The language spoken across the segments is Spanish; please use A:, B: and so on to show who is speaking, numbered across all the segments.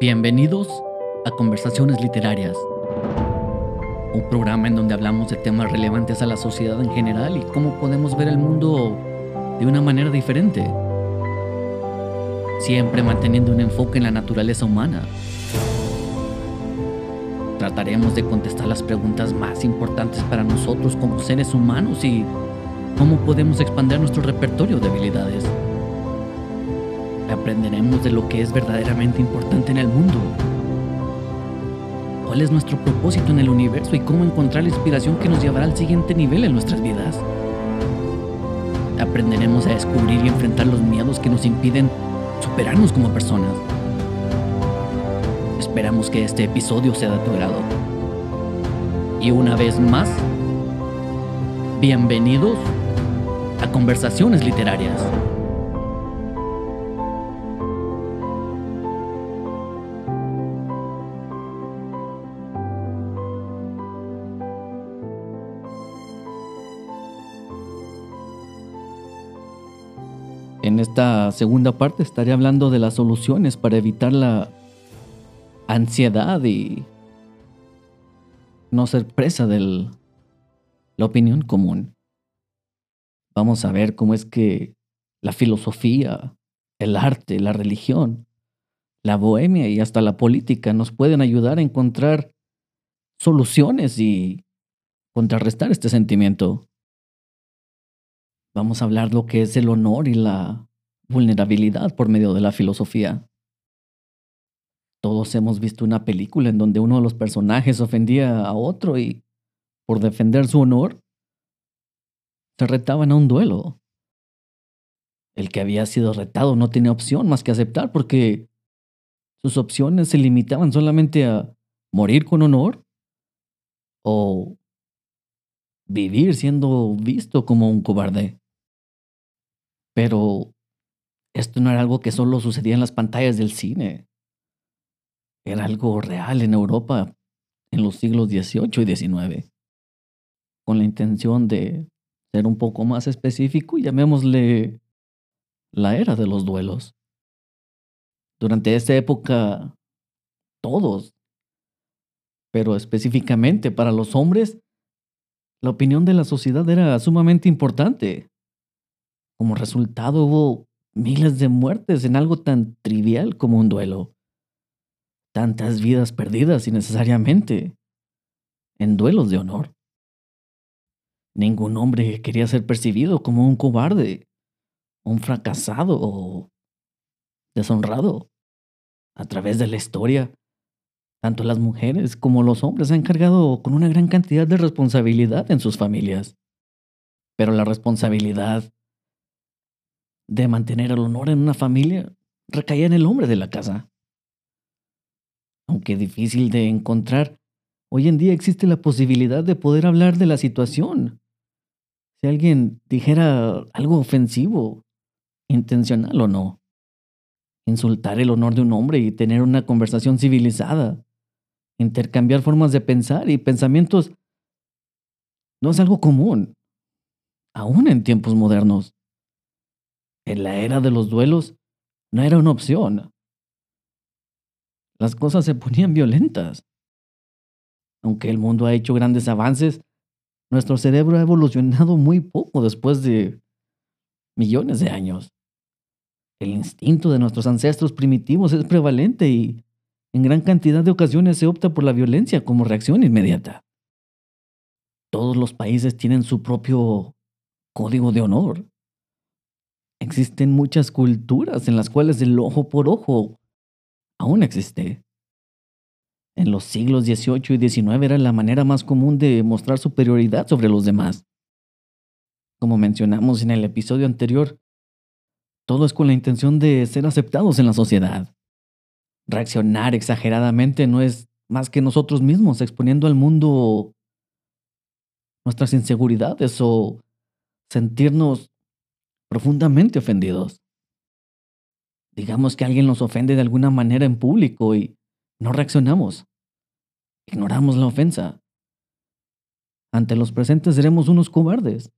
A: Bienvenidos a Conversaciones Literarias, un programa en donde hablamos de temas relevantes a la sociedad en general y cómo podemos ver el mundo de una manera diferente, siempre manteniendo un enfoque en la naturaleza humana. Trataremos de contestar las preguntas más importantes para nosotros como seres humanos y cómo podemos expandir nuestro repertorio de habilidades aprenderemos de lo que es verdaderamente importante en el mundo. ¿Cuál es nuestro propósito en el universo y cómo encontrar la inspiración que nos llevará al siguiente nivel en nuestras vidas? Aprenderemos a descubrir y enfrentar los miedos que nos impiden superarnos como personas. Esperamos que este episodio sea de tu agrado. Y una vez más, bienvenidos a Conversaciones Literarias. Esta segunda parte estaré hablando de las soluciones para evitar la ansiedad y no ser presa de la opinión común. Vamos a ver cómo es que la filosofía, el arte, la religión, la bohemia y hasta la política nos pueden ayudar a encontrar soluciones y contrarrestar este sentimiento. Vamos a hablar lo que es el honor y la vulnerabilidad por medio de la filosofía. Todos hemos visto una película en donde uno de los personajes ofendía a otro y, por defender su honor, se retaban a un duelo. El que había sido retado no tenía opción más que aceptar porque sus opciones se limitaban solamente a morir con honor o vivir siendo visto como un cobarde. Pero esto no era algo que solo sucedía en las pantallas del cine. Era algo real en Europa en los siglos XVIII y XIX. Con la intención de ser un poco más específico, llamémosle la era de los duelos. Durante esta época, todos, pero específicamente para los hombres, la opinión de la sociedad era sumamente importante. Como resultado hubo miles de muertes en algo tan trivial como un duelo. Tantas vidas perdidas innecesariamente en duelos de honor. Ningún hombre quería ser percibido como un cobarde, un fracasado o deshonrado. A través de la historia, tanto las mujeres como los hombres han cargado con una gran cantidad de responsabilidad en sus familias. Pero la responsabilidad de mantener el honor en una familia recaía en el hombre de la casa. Aunque difícil de encontrar, hoy en día existe la posibilidad de poder hablar de la situación. Si alguien dijera algo ofensivo, intencional o no. Insultar el honor de un hombre y tener una conversación civilizada. Intercambiar formas de pensar y pensamientos no es algo común, aún en tiempos modernos en la era de los duelos, no era una opción. Las cosas se ponían violentas. Aunque el mundo ha hecho grandes avances, nuestro cerebro ha evolucionado muy poco después de millones de años. El instinto de nuestros ancestros primitivos es prevalente y en gran cantidad de ocasiones se opta por la violencia como reacción inmediata. Todos los países tienen su propio código de honor. Existen muchas culturas en las cuales el ojo por ojo aún existe. En los siglos XVIII y XIX era la manera más común de mostrar superioridad sobre los demás. Como mencionamos en el episodio anterior, todo es con la intención de ser aceptados en la sociedad. Reaccionar exageradamente no es más que nosotros mismos exponiendo al mundo nuestras inseguridades o sentirnos profundamente ofendidos. Digamos que alguien nos ofende de alguna manera en público y no reaccionamos. Ignoramos la ofensa. Ante los presentes seremos unos cobardes.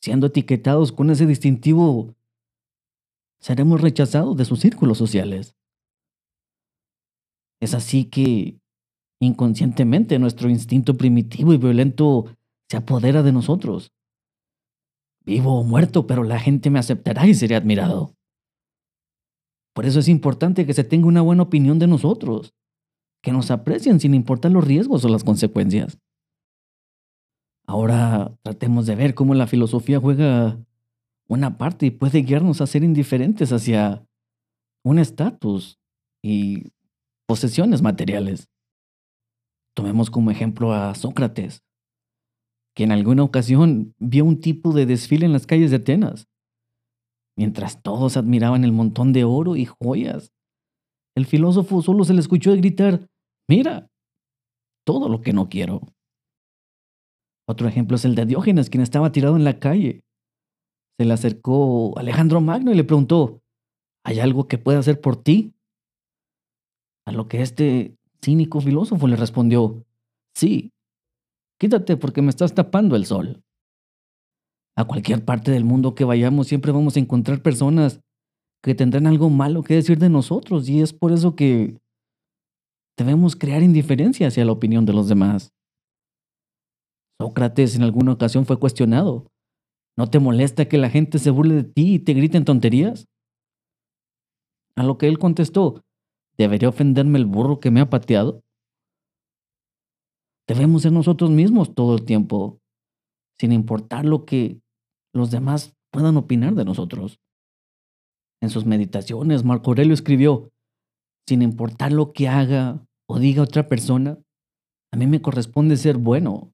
A: Siendo etiquetados con ese distintivo, seremos rechazados de sus círculos sociales. Es así que inconscientemente nuestro instinto primitivo y violento se apodera de nosotros. Vivo o muerto, pero la gente me aceptará y seré admirado. Por eso es importante que se tenga una buena opinión de nosotros, que nos aprecien sin importar los riesgos o las consecuencias. Ahora tratemos de ver cómo la filosofía juega una parte y puede guiarnos a ser indiferentes hacia un estatus y posesiones materiales. Tomemos como ejemplo a Sócrates, que en alguna ocasión vio un tipo de desfile en las calles de Atenas. Mientras todos admiraban el montón de oro y joyas, el filósofo solo se le escuchó gritar, mira, todo lo que no quiero. Otro ejemplo es el de Diógenes, quien estaba tirado en la calle. Se le acercó Alejandro Magno y le preguntó, ¿hay algo que pueda hacer por ti? A lo que este cínico filósofo le respondió, sí, quítate porque me estás tapando el sol. A cualquier parte del mundo que vayamos siempre vamos a encontrar personas que tendrán algo malo que decir de nosotros y es por eso que debemos crear indiferencia hacia la opinión de los demás. Sócrates en alguna ocasión fue cuestionado. ¿No te molesta que la gente se burle de ti y te griten tonterías? A lo que él contestó, ¿debería ofenderme el burro que me ha pateado? Debemos ser nosotros mismos todo el tiempo, sin importar lo que los demás puedan opinar de nosotros. En sus meditaciones, Marco Aurelio escribió, sin importar lo que haga o diga otra persona, a mí me corresponde ser bueno,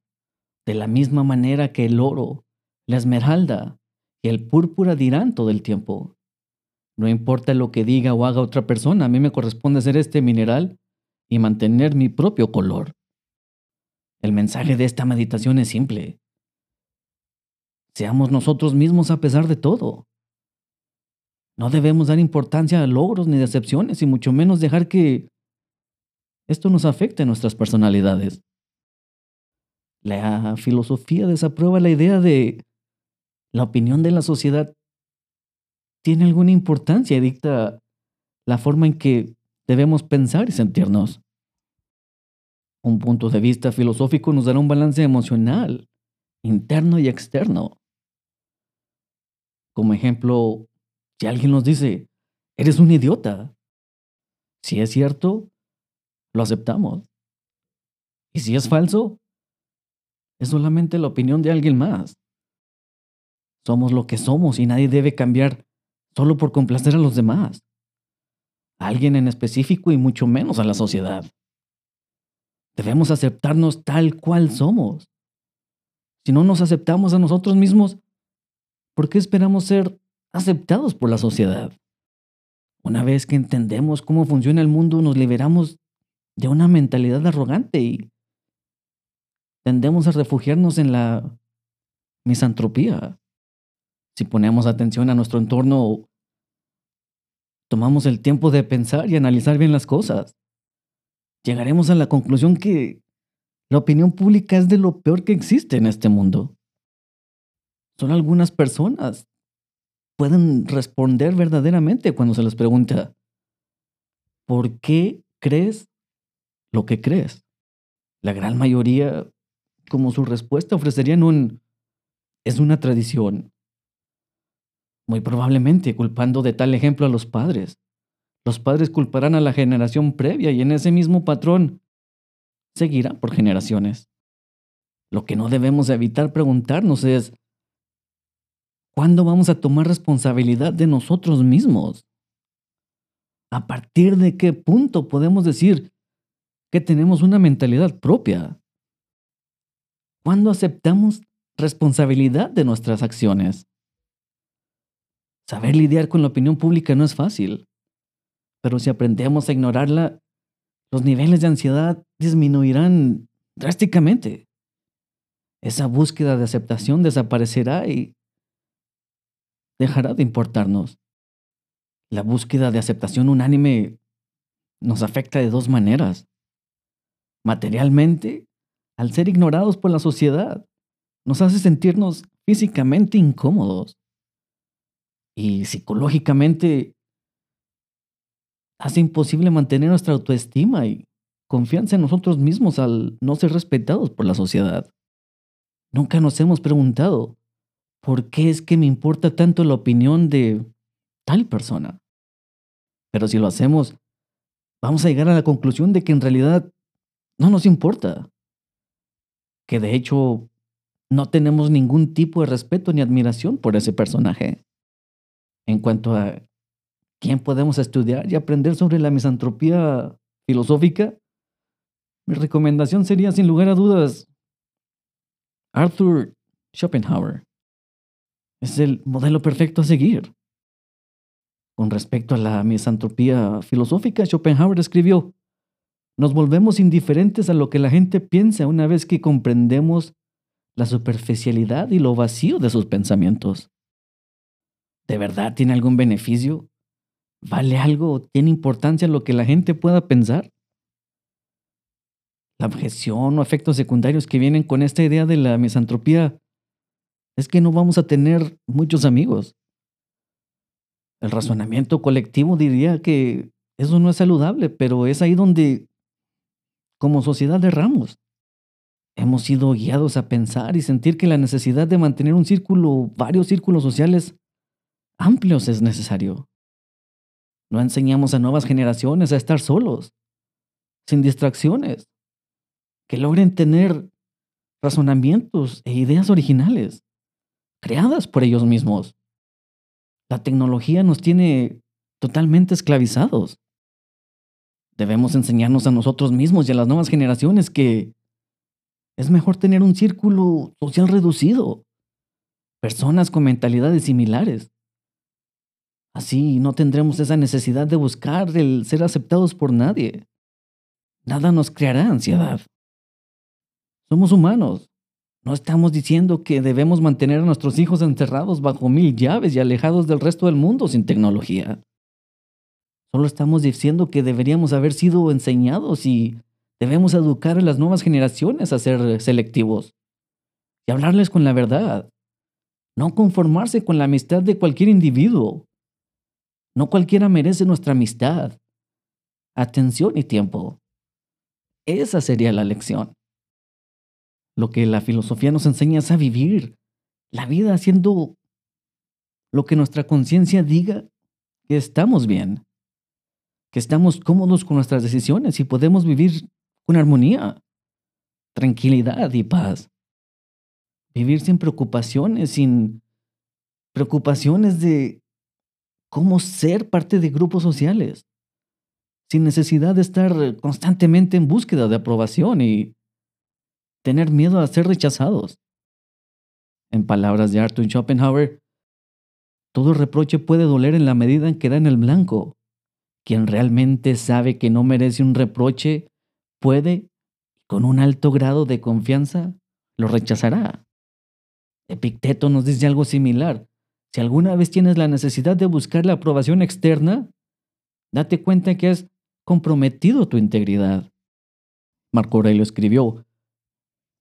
A: de la misma manera que el oro, la esmeralda y el púrpura dirán todo el tiempo. No importa lo que diga o haga otra persona, a mí me corresponde ser este mineral y mantener mi propio color. El mensaje de esta meditación es simple. Seamos nosotros mismos a pesar de todo. No debemos dar importancia a logros ni decepciones y mucho menos dejar que esto nos afecte a nuestras personalidades. La filosofía desaprueba la idea de la opinión de la sociedad tiene alguna importancia y dicta la forma en que debemos pensar y sentirnos. Un punto de vista filosófico nos dará un balance emocional, interno y externo. Como ejemplo, si alguien nos dice, eres un idiota, si es cierto, lo aceptamos. Y si es falso, es solamente la opinión de alguien más. Somos lo que somos y nadie debe cambiar solo por complacer a los demás. A alguien en específico y mucho menos a la sociedad. Debemos aceptarnos tal cual somos. Si no nos aceptamos a nosotros mismos, ¿por qué esperamos ser aceptados por la sociedad? Una vez que entendemos cómo funciona el mundo, nos liberamos de una mentalidad arrogante y tendemos a refugiarnos en la misantropía. Si ponemos atención a nuestro entorno, tomamos el tiempo de pensar y analizar bien las cosas, llegaremos a la conclusión que la opinión pública es de lo peor que existe en este mundo. Solo algunas personas pueden responder verdaderamente cuando se les pregunta, ¿por qué crees lo que crees? La gran mayoría como su respuesta ofrecerían un es una tradición. Muy probablemente culpando de tal ejemplo a los padres. Los padres culparán a la generación previa y en ese mismo patrón seguirá por generaciones. Lo que no debemos evitar preguntarnos es, ¿cuándo vamos a tomar responsabilidad de nosotros mismos? ¿A partir de qué punto podemos decir que tenemos una mentalidad propia? ¿Cuándo aceptamos responsabilidad de nuestras acciones? Saber lidiar con la opinión pública no es fácil, pero si aprendemos a ignorarla, los niveles de ansiedad disminuirán drásticamente. Esa búsqueda de aceptación desaparecerá y dejará de importarnos. La búsqueda de aceptación unánime nos afecta de dos maneras. Materialmente al ser ignorados por la sociedad, nos hace sentirnos físicamente incómodos. Y psicológicamente, hace imposible mantener nuestra autoestima y confianza en nosotros mismos al no ser respetados por la sociedad. Nunca nos hemos preguntado, ¿por qué es que me importa tanto la opinión de tal persona? Pero si lo hacemos, vamos a llegar a la conclusión de que en realidad no nos importa. Que de hecho no tenemos ningún tipo de respeto ni admiración por ese personaje. En cuanto a quién podemos estudiar y aprender sobre la misantropía filosófica, mi recomendación sería sin lugar a dudas Arthur Schopenhauer. Es el modelo perfecto a seguir. Con respecto a la misantropía filosófica, Schopenhauer escribió, nos volvemos indiferentes a lo que la gente piensa una vez que comprendemos la superficialidad y lo vacío de sus pensamientos. ¿De verdad tiene algún beneficio? ¿Vale algo? ¿Tiene importancia lo que la gente pueda pensar? La objeción o efectos secundarios que vienen con esta idea de la misantropía es que no vamos a tener muchos amigos. El razonamiento colectivo diría que eso no es saludable, pero es ahí donde, como sociedad, erramos. Hemos sido guiados a pensar y sentir que la necesidad de mantener un círculo, varios círculos sociales amplios es necesario. No enseñamos a nuevas generaciones a estar solos, sin distracciones, que logren tener razonamientos e ideas originales, creadas por ellos mismos. La tecnología nos tiene totalmente esclavizados. Debemos enseñarnos a nosotros mismos y a las nuevas generaciones que es mejor tener un círculo social reducido, personas con mentalidades similares. Así no tendremos esa necesidad de buscar el ser aceptados por nadie. Nada nos creará ansiedad. Somos humanos no estamos diciendo que debemos mantener a nuestros hijos encerrados bajo mil llaves y alejados del resto del mundo sin tecnología. Solo estamos diciendo que deberíamos haber sido enseñados y debemos educar a las nuevas generaciones a ser selectivos y hablarles con la verdad. No conformarse con la amistad de cualquier individuo. No cualquiera merece nuestra amistad, atención y tiempo. Esa sería la lección. Lo que la filosofía nos enseña es a vivir la vida haciendo lo que nuestra conciencia diga que estamos bien, que estamos cómodos con nuestras decisiones y podemos vivir con armonía, tranquilidad y paz. Vivir sin preocupaciones, sin preocupaciones de cómo ser parte de grupos sociales, sin necesidad de estar constantemente en búsqueda de aprobación y tener miedo a ser rechazados. En palabras de Arthur Schopenhauer, todo reproche puede doler en la medida en que da en el blanco. Quien realmente sabe que no merece un reproche puede, con un alto grado de confianza, lo rechazará. Epicteto nos dice algo similar. Si alguna vez tienes la necesidad de buscar la aprobación externa, date cuenta que has comprometido tu integridad. Marco Aurelio escribió,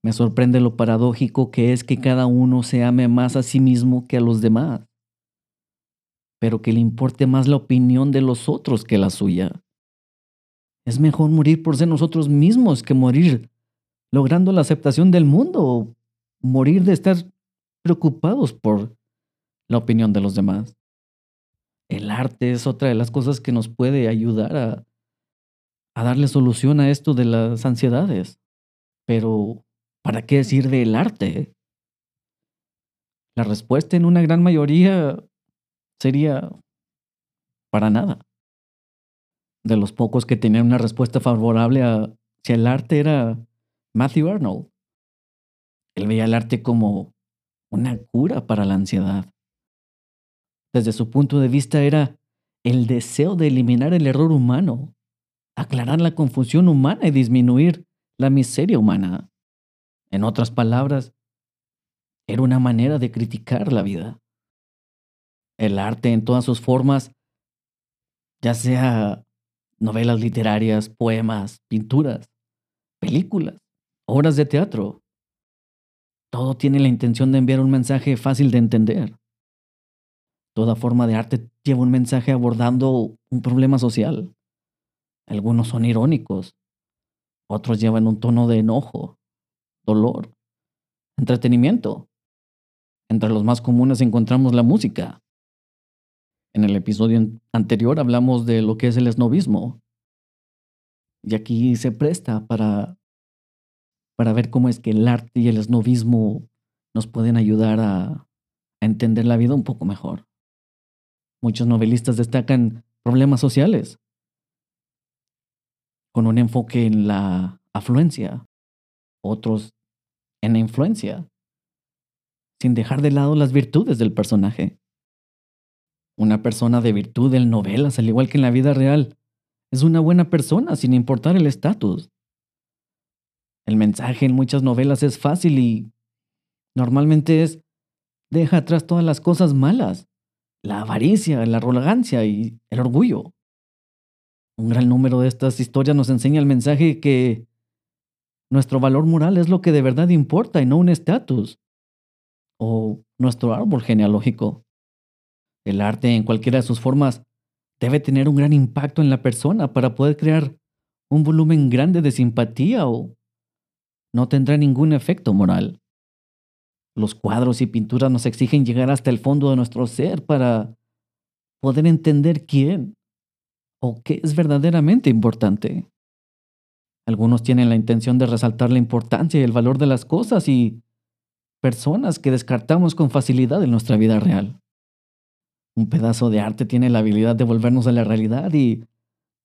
A: me sorprende lo paradójico que es que cada uno se ame más a sí mismo que a los demás, pero que le importe más la opinión de los otros que la suya. Es mejor morir por ser nosotros mismos que morir logrando la aceptación del mundo o morir de estar preocupados por la opinión de los demás. El arte es otra de las cosas que nos puede ayudar a, a darle solución a esto de las ansiedades. Pero ¿Para qué sirve el arte? La respuesta en una gran mayoría sería para nada. De los pocos que tenían una respuesta favorable a si el arte era Matthew Arnold. Él veía el arte como una cura para la ansiedad. Desde su punto de vista era el deseo de eliminar el error humano, aclarar la confusión humana y disminuir la miseria humana. En otras palabras, era una manera de criticar la vida. El arte en todas sus formas, ya sea novelas literarias, poemas, pinturas, películas, obras de teatro, todo tiene la intención de enviar un mensaje fácil de entender. Toda forma de arte lleva un mensaje abordando un problema social, Algunos son irónicos, otros llevan un tono de enojo, dolor, entretenimiento. Entre los más comunes encontramos la música. En el episodio anterior hablamos de lo que es el esnovismo. Y aquí se presta para, para ver cómo es que el arte y el esnovismo nos pueden ayudar a, a entender la vida un poco mejor. Muchos novelistas destacan problemas sociales, con un enfoque en la afluencia, otros en la influencia, sin dejar de lado las virtudes del personaje. Una persona de virtud en novelas, al igual que en la vida real, es una buena persona sin importar el estatus. El mensaje en muchas novelas es fácil y normalmente es deja atrás todas las cosas malas, la avaricia, la arrogancia y el orgullo. Un gran número de estas historias nos enseña el mensaje que nuestro valor moral es lo que de verdad importa y no un estatus o nuestro árbol genealógico. El arte en cualquiera de sus formas debe tener un gran impacto en la persona para poder crear un volumen grande de simpatía o no tendrá ningún efecto moral. Los cuadros y pinturas nos exigen llegar hasta el fondo de nuestro ser para poder entender quién o qué es verdaderamente importante. Algunos tienen la intención de resaltar la importancia y el valor de las cosas y personas que descartamos con facilidad en nuestra vida real. Un pedazo de arte tiene la habilidad de volvernos a la realidad y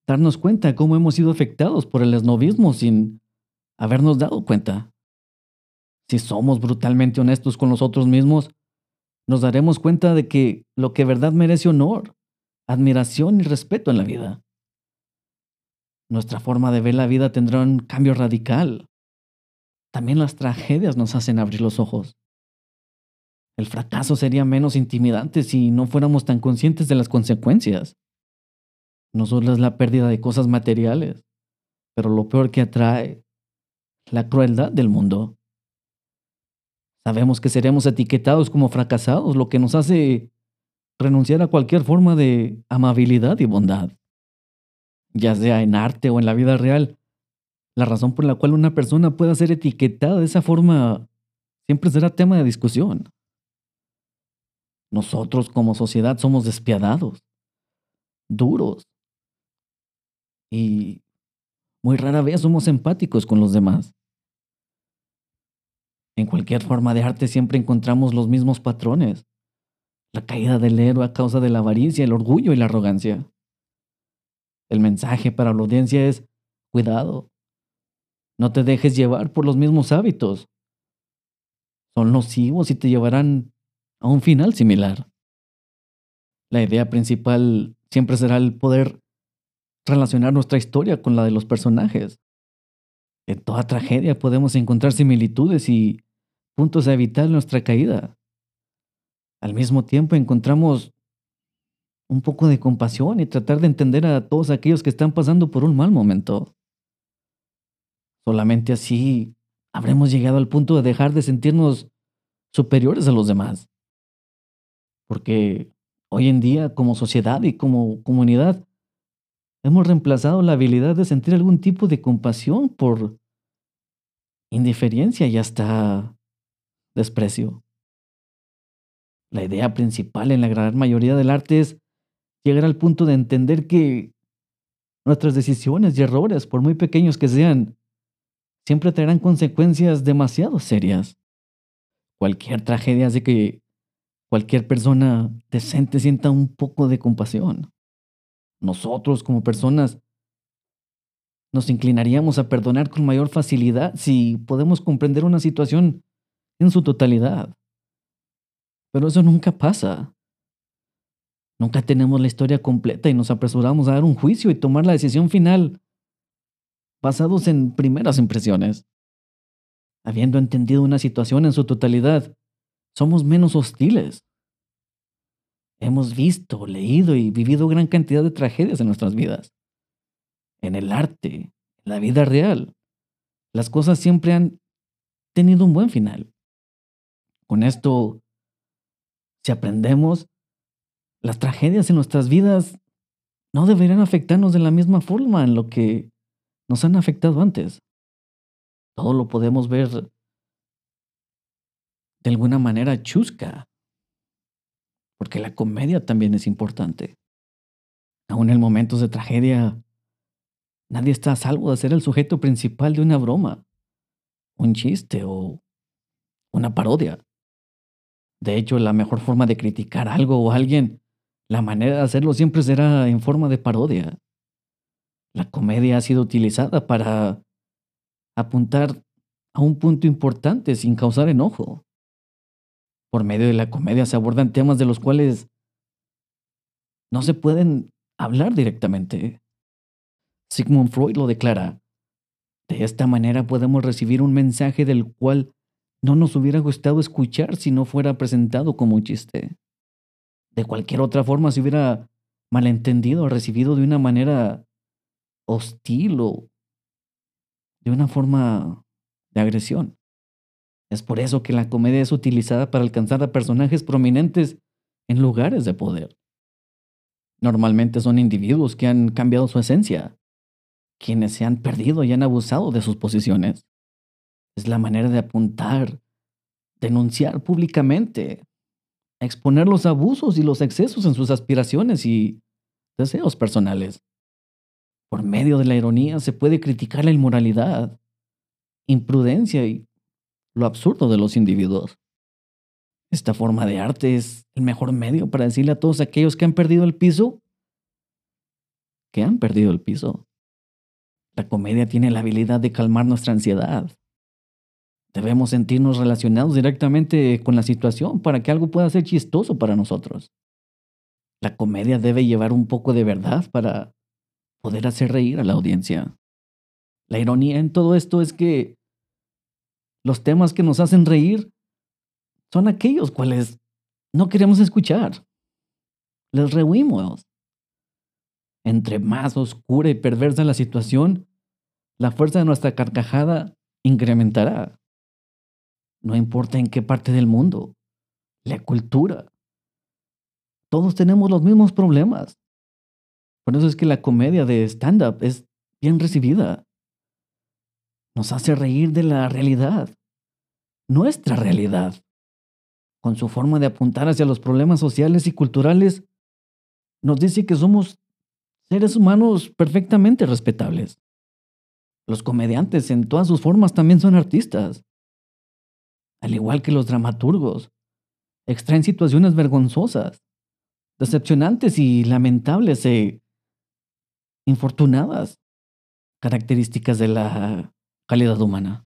A: darnos cuenta cómo hemos sido afectados por el esnovismo sin habernos dado cuenta. Si somos brutalmente honestos con nosotros mismos, nos daremos cuenta de que lo que verdad merece honor admiración y respeto en la vida. Nuestra forma de ver la vida tendrá un cambio radical. También las tragedias nos hacen abrir los ojos. El fracaso sería menos intimidante si no fuéramos tan conscientes de las consecuencias. No solo es la pérdida de cosas materiales, pero lo peor que atrae, la crueldad del mundo. Sabemos que seremos etiquetados como fracasados, lo que nos hace renunciar a cualquier forma de amabilidad y bondad, ya sea en arte o en la vida real. La razón por la cual una persona pueda ser etiquetada de esa forma siempre será tema de discusión. Nosotros como sociedad somos despiadados, duros y muy rara vez somos empáticos con los demás. En cualquier forma de arte siempre encontramos los mismos patrones la caída del héroe a causa de la avaricia, el orgullo y la arrogancia. El mensaje para la audiencia es, cuidado, no te dejes llevar por los mismos hábitos. Son nocivos y te llevarán a un final similar. La idea principal siempre será el poder relacionar nuestra historia con la de los personajes. En toda tragedia podemos encontrar similitudes y puntos a evitar nuestra caída al mismo tiempo encontramos un poco de compasión y tratar de entender a todos aquellos que están pasando por un mal momento. Solamente así habremos llegado al punto de dejar de sentirnos superiores a los demás. Porque hoy en día, como sociedad y como comunidad, hemos reemplazado la habilidad de sentir algún tipo de compasión por indiferencia y hasta desprecio. La idea principal en la gran mayoría del arte es llegar al punto de entender que nuestras decisiones y errores, por muy pequeños que sean, siempre traerán consecuencias demasiado serias. Cualquier tragedia hace que cualquier persona decente sienta un poco de compasión. Nosotros como personas nos inclinaríamos a perdonar con mayor facilidad si podemos comprender una situación en su totalidad. Pero eso nunca pasa. Nunca tenemos la historia completa y nos apresuramos a dar un juicio y tomar la decisión final basados en primeras impresiones. Habiendo entendido una situación en su totalidad, somos menos hostiles. Hemos visto, leído y vivido gran cantidad de tragedias en nuestras vidas. En el arte, en la vida real, las cosas siempre han tenido un buen final. Con esto si aprendemos, las tragedias en nuestras vidas no deberían afectarnos de la misma forma en lo que nos han afectado antes. Todo lo podemos ver de alguna manera chusca, porque la comedia también es importante. Aún en momentos de tragedia, nadie está a salvo de ser el sujeto principal de una broma, un chiste o una parodia. De hecho, la mejor forma de criticar algo o alguien, la manera de hacerlo siempre será en forma de parodia. La comedia ha sido utilizada para apuntar a un punto importante sin causar enojo. Por medio de la comedia se abordan temas de los cuales no se pueden hablar directamente. Sigmund Freud lo declara. De esta manera podemos recibir un mensaje del cual no nos hubiera gustado escuchar si no fuera presentado como un chiste. De cualquier otra forma se hubiera malentendido recibido de una manera hostil o de una forma de agresión. Es por eso que la comedia es utilizada para alcanzar a personajes prominentes en lugares de poder. Normalmente son individuos que han cambiado su esencia, quienes se han perdido y han abusado de sus posiciones. Es la manera de apuntar, denunciar públicamente, exponer los abusos y los excesos en sus aspiraciones y deseos personales. Por medio de la ironía se puede criticar la inmoralidad, imprudencia y lo absurdo de los individuos. Esta forma de arte es el mejor medio para decirle a todos aquellos que han perdido el piso que han perdido el piso. La comedia tiene la habilidad de calmar nuestra ansiedad. Debemos sentirnos relacionados directamente con la situación para que algo pueda ser chistoso para nosotros. La comedia debe llevar un poco de verdad para poder hacer reír a la audiencia. La ironía en todo esto es que los temas que nos hacen reír son aquellos cuales no queremos escuchar. Les rehuimos. Entre más oscura y perversa la situación, la fuerza de nuestra carcajada incrementará. No importa en qué parte del mundo, la cultura. Todos tenemos los mismos problemas. Por eso es que la comedia de stand-up es bien recibida. Nos hace reír de la realidad, nuestra realidad. Con su forma de apuntar hacia los problemas sociales y culturales, nos dice que somos seres humanos perfectamente respetables. Los comediantes en todas sus formas también son artistas. Al igual que los dramaturgos, extraen situaciones vergonzosas, decepcionantes y lamentables e infortunadas, características de la calidad humana.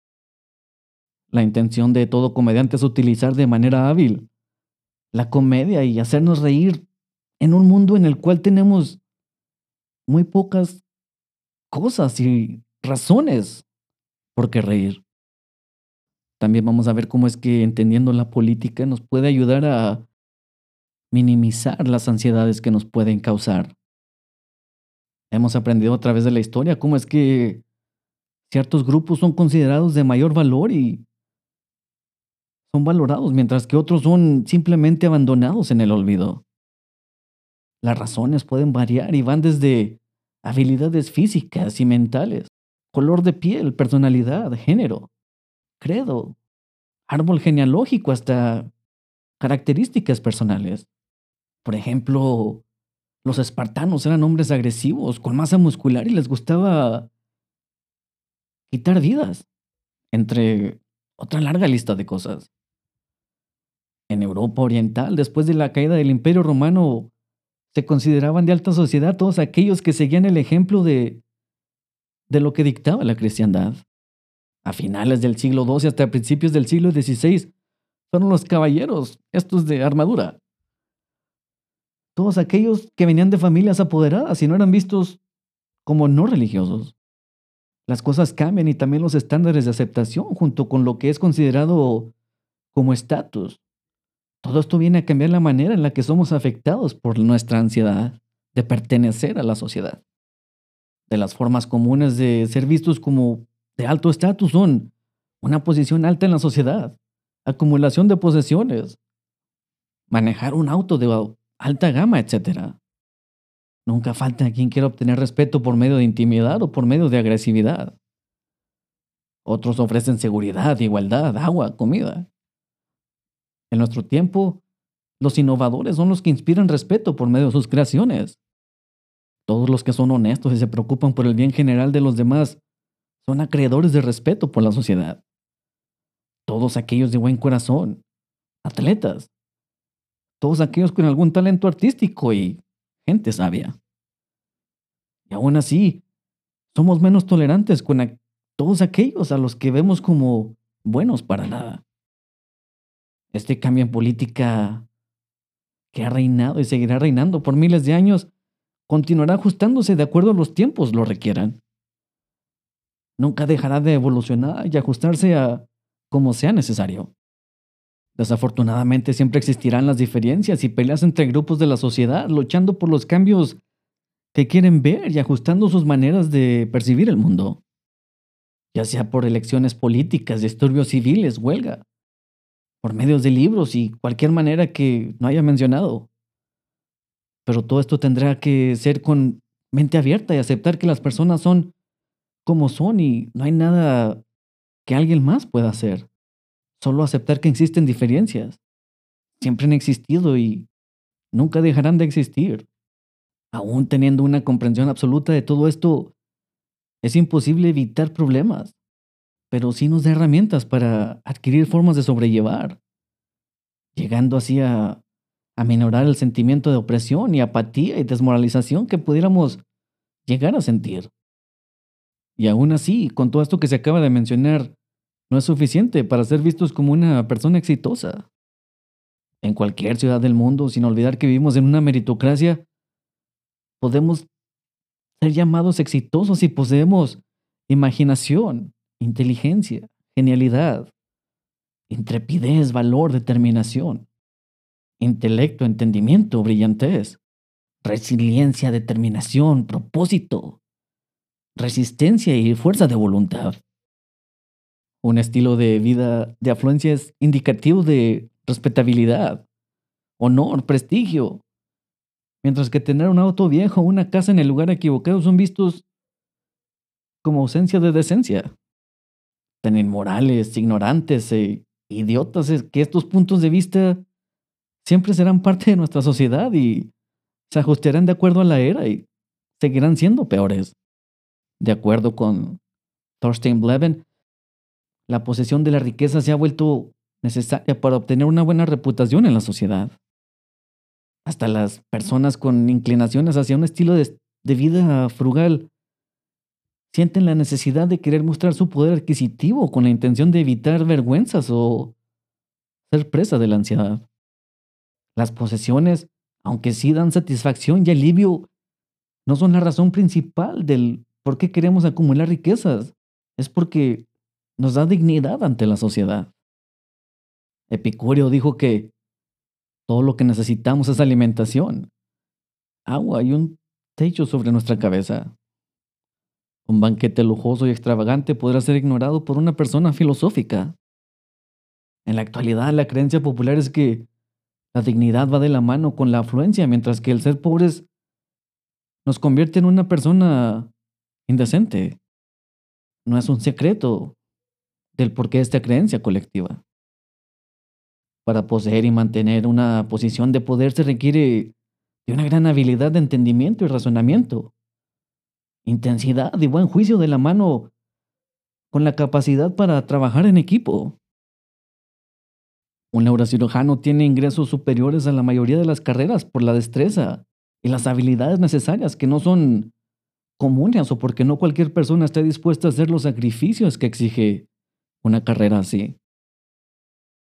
A: La intención de todo comediante es utilizar de manera hábil la comedia y hacernos reír en un mundo en el cual tenemos muy pocas cosas y razones por qué reír. También vamos a ver cómo es que entendiendo la política nos puede ayudar a minimizar las ansiedades que nos pueden causar. Hemos aprendido a través de la historia cómo es que ciertos grupos son considerados de mayor valor y son valorados, mientras que otros son simplemente abandonados en el olvido. Las razones pueden variar y van desde habilidades físicas y mentales, color de piel, personalidad, género, credo, árbol genealógico hasta características personales. Por ejemplo, los espartanos eran hombres agresivos, con masa muscular y les gustaba quitar vidas, entre otra larga lista de cosas. En Europa Oriental, después de la caída del Imperio Romano, se consideraban de alta sociedad todos aquellos que seguían el ejemplo de, de lo que dictaba la cristiandad. A finales del siglo XII hasta principios del siglo XVI fueron los caballeros, estos de armadura. Todos aquellos que venían de familias apoderadas y no eran vistos como no religiosos. Las cosas cambian y también los estándares de aceptación junto con lo que es considerado como estatus. Todo esto viene a cambiar la manera en la que somos afectados por nuestra ansiedad de pertenecer a la sociedad. De las formas comunes de ser vistos como de alto estatus son una posición alta en la sociedad, acumulación de posesiones, manejar un auto de alta gama, etc. Nunca falta quien quiera obtener respeto por medio de intimidad o por medio de agresividad. Otros ofrecen seguridad, igualdad, agua, comida. En nuestro tiempo, los innovadores son los que inspiran respeto por medio de sus creaciones. Todos los que son honestos y se preocupan por el bien general de los demás son acreedores de respeto por la sociedad. Todos aquellos de buen corazón, atletas, todos aquellos con algún talento artístico y gente sabia. Y aún así, somos menos tolerantes con todos aquellos a los que vemos como buenos para nada. Este cambio en política que ha reinado y seguirá reinando por miles de años continuará ajustándose de acuerdo a los tiempos lo requieran. Nunca dejará de evolucionar y ajustarse a como sea necesario. Desafortunadamente siempre existirán las diferencias y peleas entre grupos de la sociedad luchando por los cambios que quieren ver y ajustando sus maneras de percibir el mundo. Ya sea por elecciones políticas, disturbios civiles, huelga, por medios de libros y cualquier manera que no haya mencionado. Pero todo esto tendrá que ser con mente abierta y aceptar que las personas son como son y no hay nada que alguien más pueda hacer. Solo aceptar que existen diferencias. Siempre han existido y nunca dejarán de existir. Aún teniendo una comprensión absoluta de todo esto, es imposible evitar problemas, pero sí nos da herramientas para adquirir formas de sobrellevar, llegando así a a minorar el sentimiento de opresión y apatía y desmoralización que pudiéramos llegar a sentir. Y aún así, con todo esto que se acaba de mencionar, no es suficiente para ser vistos como una persona exitosa. En cualquier ciudad del mundo, sin olvidar que vivimos en una meritocracia, podemos ser llamados exitosos si poseemos imaginación, inteligencia, genialidad, intrepidez, valor, determinación intelecto, entendimiento, brillantez, resiliencia, determinación, propósito, resistencia y fuerza de voluntad. Un estilo de vida de afluencia es indicativo de respetabilidad, honor, prestigio, mientras que tener un auto viejo o una casa en el lugar equivocado son vistos como ausencia de decencia. Tan inmorales, ignorantes e idiotas es que estos puntos de vista siempre serán parte de nuestra sociedad y se ajustarán de acuerdo a la era y seguirán siendo peores. De acuerdo con Thorstein Bleben, la posesión de la riqueza se ha vuelto necesaria para obtener una buena reputación en la sociedad. Hasta las personas con inclinaciones hacia un estilo de, de vida frugal sienten la necesidad de querer mostrar su poder adquisitivo con la intención de evitar vergüenzas o ser presa de la ansiedad. Las posesiones, aunque sí dan satisfacción y alivio, no son la razón principal del por qué queremos acumular riquezas. Es porque nos da dignidad ante la sociedad. Epicúreo dijo que todo lo que necesitamos es alimentación, agua y un techo sobre nuestra cabeza. Un banquete lujoso y extravagante podrá ser ignorado por una persona filosófica. En la actualidad, la creencia popular es que la dignidad va de la mano con la afluencia, mientras que el ser pobres nos convierte en una persona indecente. No es un secreto del porqué de esta creencia colectiva. Para poseer y mantener una posición de poder se requiere de una gran habilidad de entendimiento y razonamiento, intensidad y buen juicio de la mano con la capacidad para trabajar en equipo. Un neurocirujano tiene ingresos superiores a la mayoría de las carreras por la destreza y las habilidades necesarias que no son comunes o porque no cualquier persona está dispuesta a hacer los sacrificios que exige una carrera así.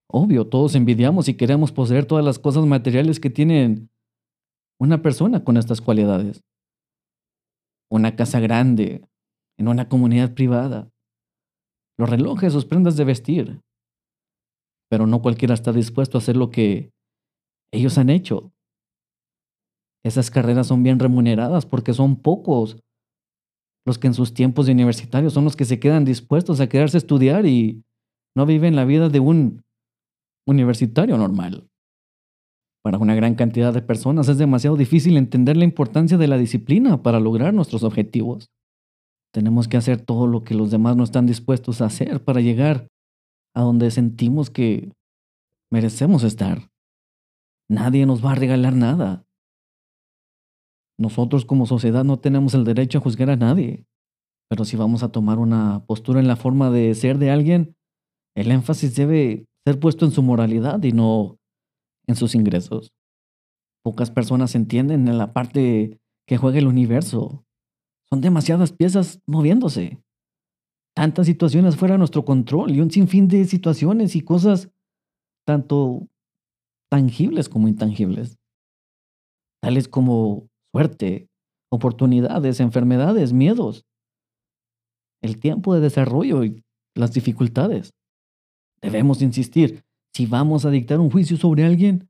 A: Obvio, todos envidiamos y queremos poseer todas las cosas materiales que tienen una persona con estas cualidades. Una casa grande, en una comunidad privada, los relojes, sus prendas de vestir, pero no cualquiera está dispuesto a hacer lo que ellos han hecho. Esas carreras son bien remuneradas porque son pocos los que en sus tiempos de universitarios son los que se quedan dispuestos a quedarse a estudiar y no viven la vida de un universitario normal. Para una gran cantidad de personas es demasiado difícil entender la importancia de la disciplina para lograr nuestros objetivos. Tenemos que hacer todo lo que los demás no están dispuestos a hacer para llegar a donde sentimos que merecemos estar. Nadie nos va a regalar nada. Nosotros como sociedad no tenemos el derecho a juzgar a nadie. Pero si vamos a tomar una postura en la forma de ser de alguien, el énfasis debe ser puesto en su moralidad y no en sus ingresos. Pocas personas entienden en la parte que juega el universo. Son demasiadas piezas moviéndose. Tantas situaciones fuera de nuestro control y un sinfín de situaciones y cosas tanto tangibles como intangibles. Tales como suerte, oportunidades, enfermedades, miedos, el tiempo de desarrollo y las dificultades. Debemos insistir, si vamos a dictar un juicio sobre alguien,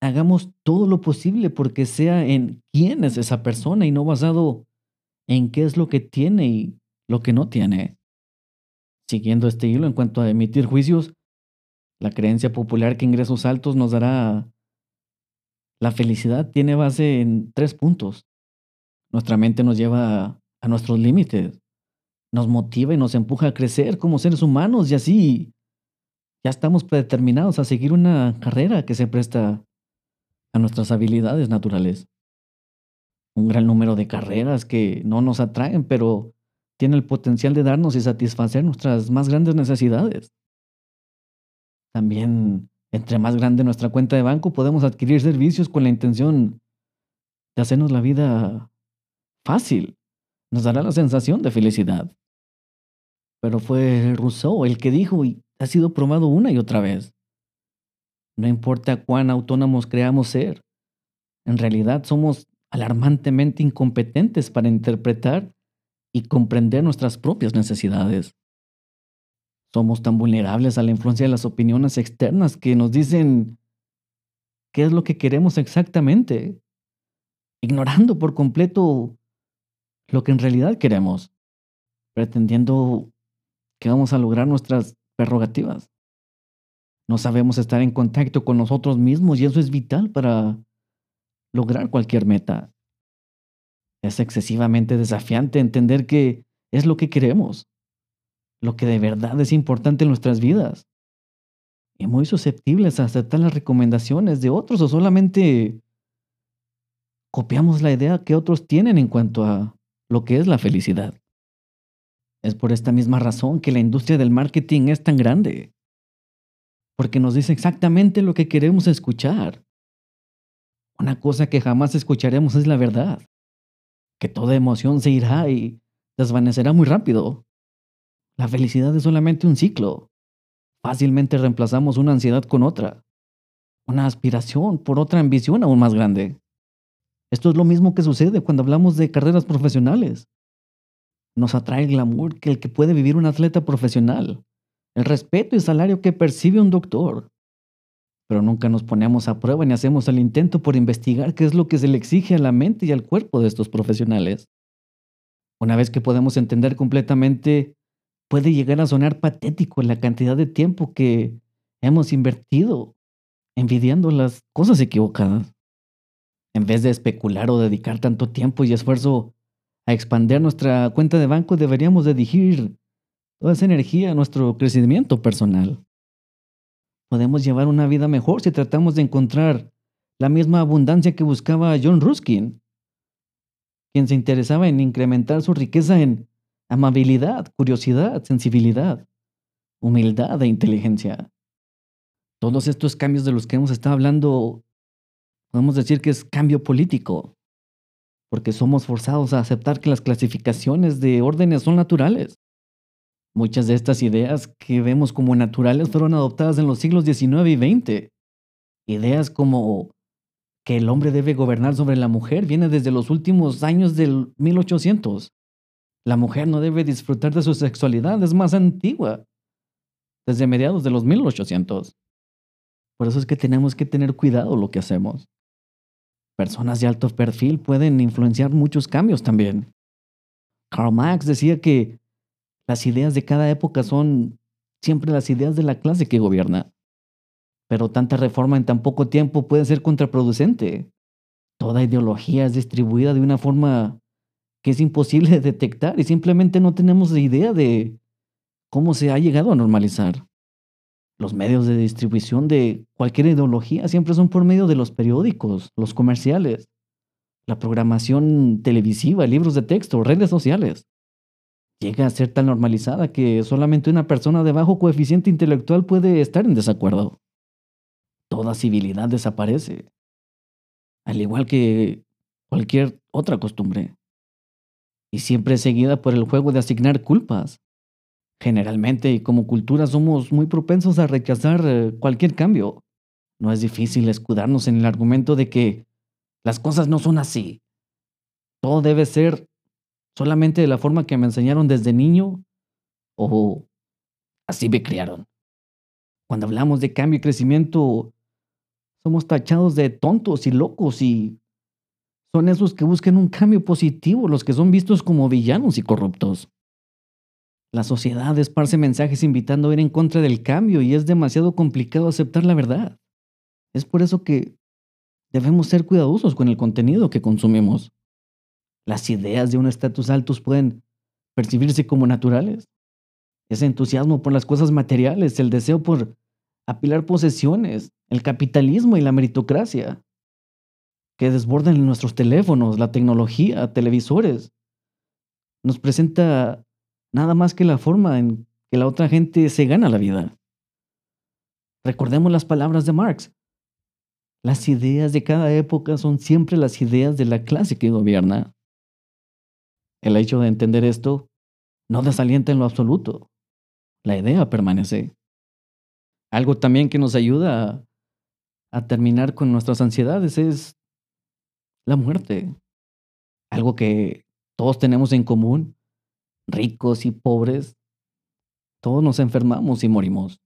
A: hagamos todo lo posible porque sea en quién es esa persona y no basado en qué es lo que tiene y lo que no tiene. Siguiendo este hilo en cuanto a emitir juicios, la creencia popular que ingresos altos nos dará la felicidad tiene base en tres puntos. Nuestra mente nos lleva a nuestros límites, nos motiva y nos empuja a crecer como seres humanos y así ya estamos predeterminados a seguir una carrera que se presta a nuestras habilidades naturales. Un gran número de carreras que no nos atraen, pero tienen el potencial de darnos y satisfacer nuestras más grandes necesidades. También, entre más grande nuestra cuenta de banco, podemos adquirir servicios con la intención de hacernos la vida fácil. Nos dará la sensación de felicidad. Pero fue Rousseau el que dijo, y ha sido probado una y otra vez. No importa cuán autónomos creamos ser, en realidad somos alarmantemente incompetentes para interpretar y comprender nuestras propias necesidades. Somos tan vulnerables a la influencia de las opiniones externas que nos dicen qué es lo que queremos exactamente, ignorando por completo lo que en realidad queremos, pretendiendo que vamos a lograr nuestras prerrogativas. No sabemos estar en contacto con nosotros mismos y eso es vital para lograr cualquier meta. Es excesivamente desafiante entender que es lo que queremos, lo que de verdad es importante en nuestras vidas. Y muy susceptibles a aceptar las recomendaciones de otros o solamente copiamos la idea que otros tienen en cuanto a lo que es la felicidad. Es por esta misma razón que la industria del marketing es tan grande. Porque nos dice exactamente lo que queremos escuchar. Una cosa que jamás escucharemos es la verdad. Que toda emoción se irá y desvanecerá muy rápido. La felicidad es solamente un ciclo. Fácilmente reemplazamos una ansiedad con otra. Una aspiración por otra ambición aún más grande. Esto es lo mismo que sucede cuando hablamos de carreras profesionales. Nos atrae el glamour que el que puede vivir un atleta profesional, el respeto y salario que percibe un doctor. Pero nunca nos ponemos a prueba ni hacemos el intento por investigar qué es lo que se le exige a la mente y al cuerpo de estos profesionales. Una vez que podemos entender completamente, puede llegar a sonar patético la cantidad de tiempo que hemos invertido envidiando las cosas equivocadas. En vez de especular o dedicar tanto tiempo y esfuerzo a expandir nuestra cuenta de banco, deberíamos dirigir toda esa energía a nuestro crecimiento personal. Podemos llevar una vida mejor si tratamos de encontrar la misma abundancia que buscaba John Ruskin, quien se interesaba en incrementar su riqueza en amabilidad, curiosidad, sensibilidad, humildad e inteligencia. Todos estos cambios de los que hemos estado hablando, podemos decir que es cambio político, porque somos forzados a aceptar que las clasificaciones de órdenes son naturales. Muchas de estas ideas que vemos como naturales fueron adoptadas en los siglos XIX y XX. Ideas como que el hombre debe gobernar sobre la mujer viene desde los últimos años del 1800. La mujer no debe disfrutar de su sexualidad, es más antigua, desde mediados de los 1800. Por eso es que tenemos que tener cuidado lo que hacemos personas de alto perfil pueden influenciar muchos cambios también. Karl Marx decía que las ideas de cada época son siempre las ideas de la clase que gobierna. Pero tanta reforma en tan poco tiempo puede ser contraproducente. Toda ideología es distribuida de una forma que es imposible de detectar y simplemente no tenemos idea de cómo se ha llegado a normalizar. Los medios de distribución de cualquier ideología siempre son por medio de los periódicos, los comerciales, la programación televisiva, libros de texto, redes sociales. Llega a ser tan normalizada que solamente una persona de bajo coeficiente intelectual puede estar en desacuerdo. Toda civilidad desaparece, al igual que cualquier otra costumbre. Y siempre seguida por el juego de asignar culpas. Generalmente y como cultura somos muy propensos a rechazar eh, cualquier cambio. No es difícil escudarnos en el argumento de que las cosas no son así. Todo debe ser solamente de la forma que me enseñaron desde niño o así me criaron. Cuando hablamos de cambio y crecimiento, somos tachados de tontos y locos y son esos que buscan un cambio positivo, los que son vistos como villanos y corruptos. La sociedad esparce mensajes invitando a ir en contra del cambio y es demasiado complicado aceptar la verdad. Es por eso que Debemos ser cuidadosos con el contenido que consumimos. Las ideas de un estatus altos pueden percibirse como naturales. Ese entusiasmo por las cosas materiales, el deseo por apilar posesiones, el capitalismo y la meritocracia, que desbordan en nuestros teléfonos, la tecnología, televisores, nos presenta nada más que la forma en que la otra gente se gana la vida. Recordemos las palabras de Marx. Las ideas de cada época son siempre las ideas de la clase que gobierna. El hecho de entender esto no desalienta en lo absoluto. La idea permanece. Algo también que nos ayuda a, terminar con nuestras ansiedades es la muerte. Algo que todos tenemos en común, ricos y pobres, todos nos enfermamos y morimos.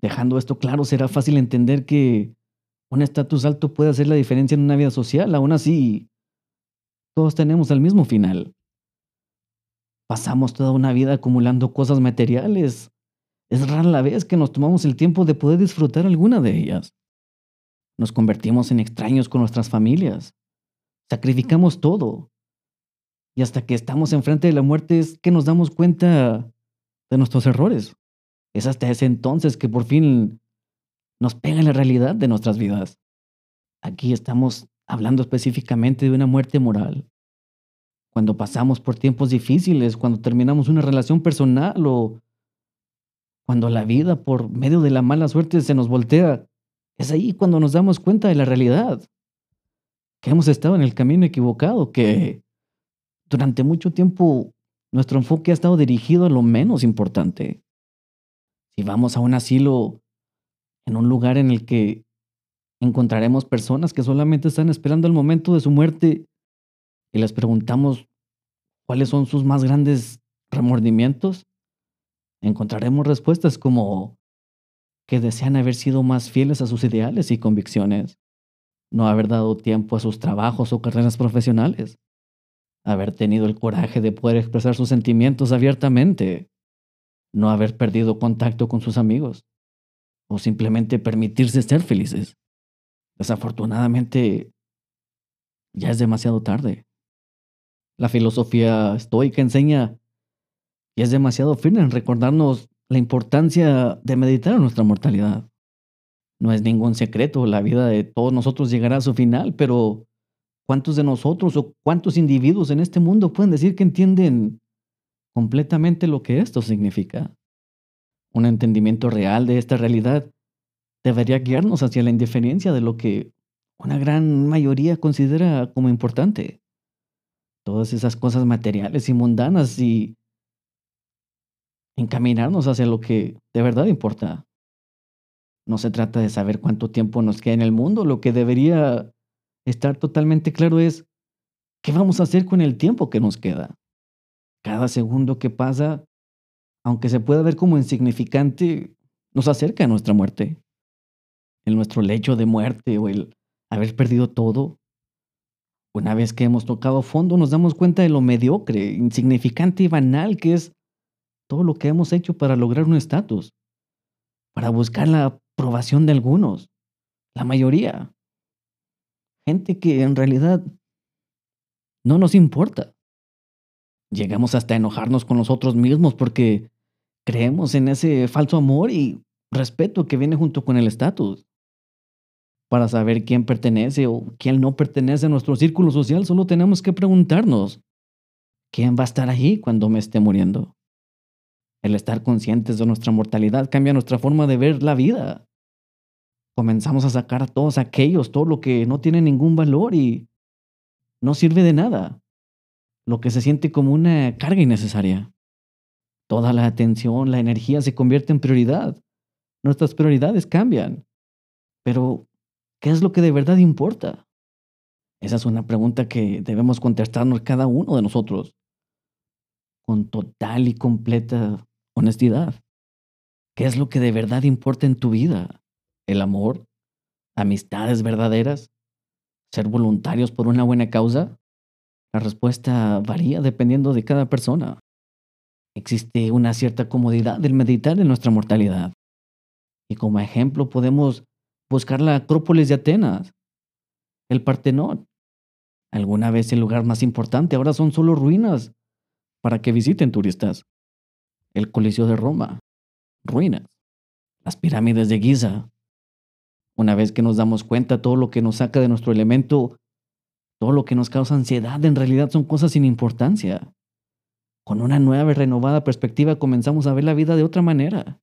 A: Dejando esto claro, será fácil entender que un estatus alto puede hacer la diferencia en una vida social, aún así, todos tenemos el mismo final. Pasamos toda una vida acumulando cosas materiales. Es rara la vez que nos tomamos el tiempo de poder disfrutar alguna de ellas. Nos convertimos en extraños con nuestras familias. Sacrificamos todo. Y hasta que estamos enfrente de la muerte es que nos damos cuenta de nuestros errores. Es hasta ese entonces que por fin nos pega la realidad de nuestras vidas. Aquí estamos hablando específicamente de una muerte moral. Cuando pasamos por tiempos difíciles, cuando terminamos una relación personal o cuando la vida por medio de la mala suerte se nos voltea, es ahí cuando nos damos cuenta de la realidad, que hemos estado en el camino equivocado, que durante mucho tiempo nuestro enfoque ha estado dirigido a lo menos importante. Si vamos a un asilo, en un lugar en el que encontraremos personas que solamente están esperando el momento de su muerte y les preguntamos cuáles son sus más grandes remordimientos, encontraremos respuestas como que desean haber sido más fieles a sus ideales y convicciones, no haber dado tiempo a sus trabajos o carreras profesionales, haber tenido el coraje de poder expresar sus sentimientos abiertamente, no haber perdido contacto con sus amigos, o simplemente permitirse ser felices. Desafortunadamente, ya es demasiado tarde. La filosofía estoica enseña y es demasiado firme en recordarnos la importancia de meditar en nuestra mortalidad. No es ningún secreto, la vida de todos nosotros llegará a su final, pero ¿cuántos de nosotros o cuántos individuos en este mundo pueden decir que entienden completamente lo que esto significa? Un entendimiento real de esta realidad debería guiarnos hacia la indiferencia de lo que una gran mayoría considera como importante. Todas esas cosas materiales y mundanas y encaminarnos hacia lo que de verdad importa. No se trata de saber cuánto tiempo nos queda en el mundo, lo que debería estar totalmente claro es qué vamos a hacer con el tiempo que nos queda. Cada segundo que pasa aunque se pueda ver como insignificante, nos acerca a nuestra muerte. En nuestro lecho de muerte o el haber perdido todo. Una vez que hemos tocado fondo, nos damos cuenta de lo mediocre, insignificante y banal que es todo lo que hemos hecho para lograr un estatus, para buscar la aprobación de algunos, la mayoría. Gente que en realidad no nos importa. Llegamos hasta a enojarnos con nosotros mismos porque creemos en ese falso amor y respeto que viene junto con el estatus. Para saber quién pertenece o quién no pertenece a nuestro círculo social, solo tenemos que preguntarnos, ¿quién va a estar allí cuando me esté muriendo? El estar conscientes de nuestra mortalidad cambia nuestra forma de ver la vida. Comenzamos a sacar a todos aquellos, todo lo que no tiene ningún valor y no sirve de nada. Lo que se siente como una carga innecesaria. Toda la atención, la energía se convierte en prioridad. Nuestras prioridades cambian. Pero ¿Qué es lo que de verdad importa? Esa es una pregunta que debemos contestarnos cada uno de nosotros con total y completa honestidad. ¿Qué es lo que de verdad importa en tu vida? ¿El amor? ¿Amistades verdaderas? ¿Ser voluntarios por una buena causa? La respuesta varía dependiendo de cada persona. Existe una cierta comodidad del meditar en nuestra mortalidad. Y como ejemplo podemos buscar la Acrópolis de Atenas, el Partenón. Alguna vez el lugar más importante, ahora son solo ruinas para que visiten turistas. El Coliseo de Roma, ruinas. Las pirámides de Giza. Una vez que nos damos cuenta todo lo que nos saca de nuestro elemento, todo lo que nos causa ansiedad, en realidad son cosas sin importancia. Con una nueva y renovada perspectiva comenzamos a ver la vida de otra manera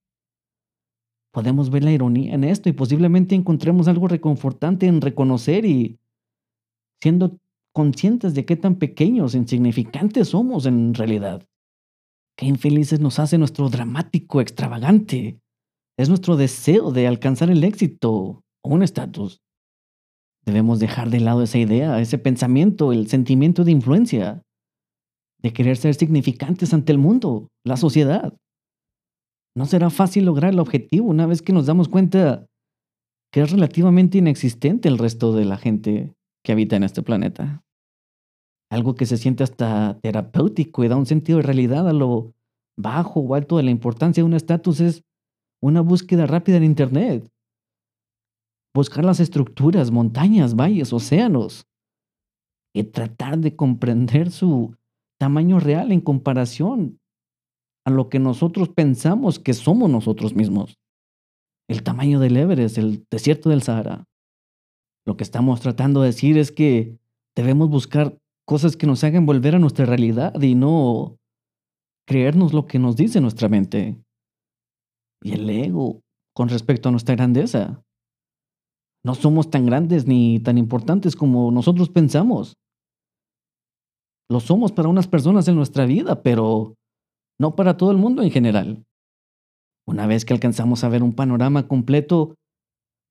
A: podemos ver la ironía en esto y posiblemente encontremos algo reconfortante en reconocer y siendo conscientes de qué tan pequeños, e insignificantes somos en realidad. Qué infelices nos hace nuestro dramático extravagante. Es nuestro deseo de alcanzar el éxito o un estatus. Debemos dejar de lado esa idea, ese pensamiento, el sentimiento de influencia, de querer ser significantes ante el mundo, la sociedad no será fácil lograr el objetivo una vez que nos damos cuenta que es relativamente inexistente el resto de la gente que habita en este planeta. Algo que se siente hasta terapéutico y da un sentido de realidad a lo bajo o alto de la importancia de un estatus es una búsqueda rápida en Internet. Buscar las estructuras, montañas, valles, océanos y tratar de comprender su tamaño real en comparación a lo que nosotros pensamos que somos nosotros mismos. El tamaño del Everest, el desierto del Sahara. Lo que estamos tratando de decir es que debemos buscar cosas que nos hagan volver a nuestra realidad y no creernos lo que nos dice nuestra mente. Y el ego con respecto a nuestra grandeza. No somos tan grandes ni tan importantes como nosotros pensamos. Lo somos para unas personas en nuestra vida, pero no para todo el mundo en general. Una vez que alcanzamos a ver un panorama completo,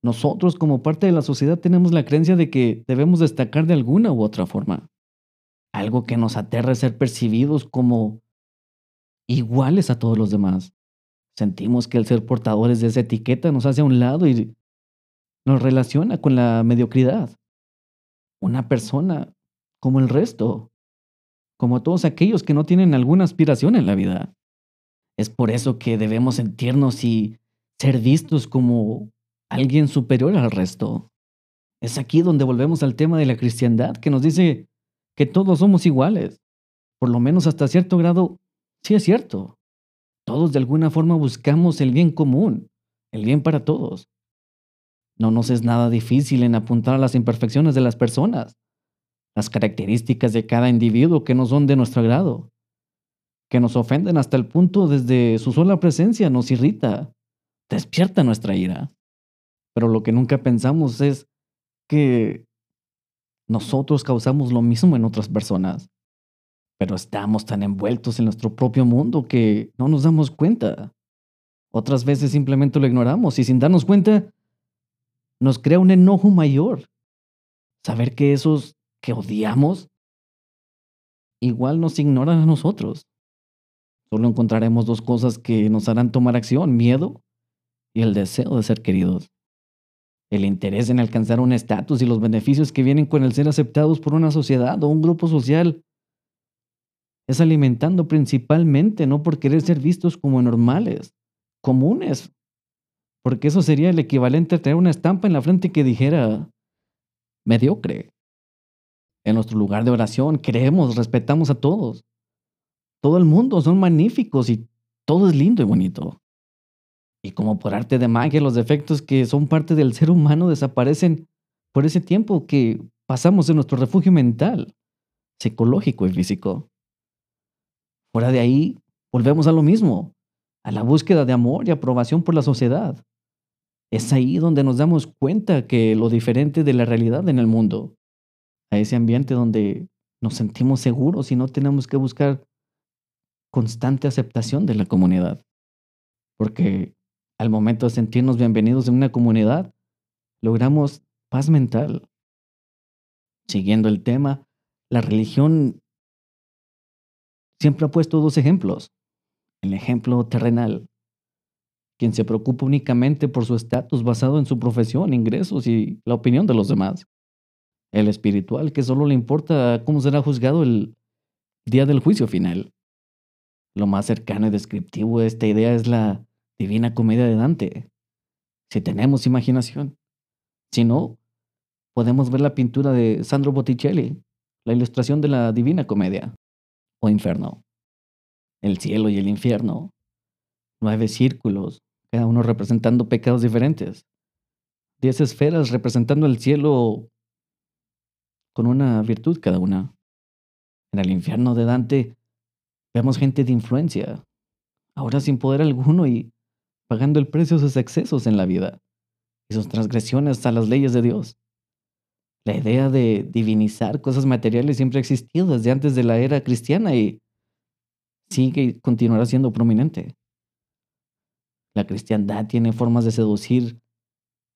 A: nosotros como parte de la sociedad tenemos la creencia de que debemos destacar de alguna u otra forma. Algo que nos aterra es ser percibidos como iguales a todos los demás. Sentimos que el ser portadores de esa etiqueta nos hace a un lado y nos relaciona con la mediocridad. Una persona como el resto como todos aquellos que no tienen alguna aspiración en la vida. Es por eso que debemos sentirnos y ser vistos como alguien superior al resto. Es aquí donde volvemos al tema de la cristiandad, que nos dice que todos somos iguales. Por lo menos hasta cierto grado, sí es cierto. Todos de alguna forma buscamos el bien común, el bien para todos. No nos es nada difícil en apuntar a las imperfecciones de las personas las características de cada individuo que no son de nuestro agrado, que nos ofenden hasta el punto desde su sola presencia nos irrita, despierta nuestra ira. Pero lo que nunca pensamos es que nosotros causamos lo mismo en otras personas, pero estamos tan envueltos en nuestro propio mundo que no nos damos cuenta. Otras veces simplemente lo ignoramos y sin darnos cuenta nos crea un enojo mayor. Saber que esos que odiamos, igual nos ignoran a nosotros. Solo encontraremos dos cosas que nos harán tomar acción, miedo y el deseo de ser queridos. El interés en alcanzar un estatus y los beneficios que vienen con el ser aceptados por una sociedad o un grupo social es alimentando principalmente no por querer ser vistos como normales, comunes, Porque eso sería el equivalente a tener una estampa en la frente que dijera mediocre. En nuestro lugar de oración creemos, respetamos a todos. Todo el mundo son magníficos y todo es lindo y bonito. Y como por arte de magia, los defectos que son parte del ser humano desaparecen por ese tiempo que pasamos en nuestro refugio mental, psicológico y físico. Fuera de ahí, volvemos a lo mismo, a la búsqueda de amor y aprobación por la sociedad. Es ahí donde nos damos cuenta que lo diferente de la realidad en el mundo, a ese ambiente donde nos sentimos seguros y no tenemos que buscar constante aceptación de la comunidad. Porque al momento de sentirnos bienvenidos en una comunidad, logramos paz mental. Siguiendo el tema, la religión siempre ha puesto dos ejemplos. El ejemplo terrenal, quien se preocupa únicamente por su estatus basado en su profesión, ingresos y la opinión de los demás. El espiritual, que solo le importa cómo será juzgado el día del juicio final. Lo más cercano y descriptivo de esta idea es la Divina Comedia de Dante, si tenemos imaginación. Si no, podemos ver la pintura de Sandro Botticelli, la ilustración de la Divina Comedia, o Inferno. El cielo y el infierno, nueve círculos, cada uno representando pecados diferentes. Diez esferas representando el cielo con una virtud cada una. En el infierno de Dante vemos gente de influencia, ahora sin poder alguno y pagando el precio de sus excesos en la vida y sus transgresiones a las leyes de Dios. La idea de divinizar cosas materiales siempre ha existido desde antes de la era cristiana y sigue y continuará siendo prominente. La cristiandad tiene formas de seducir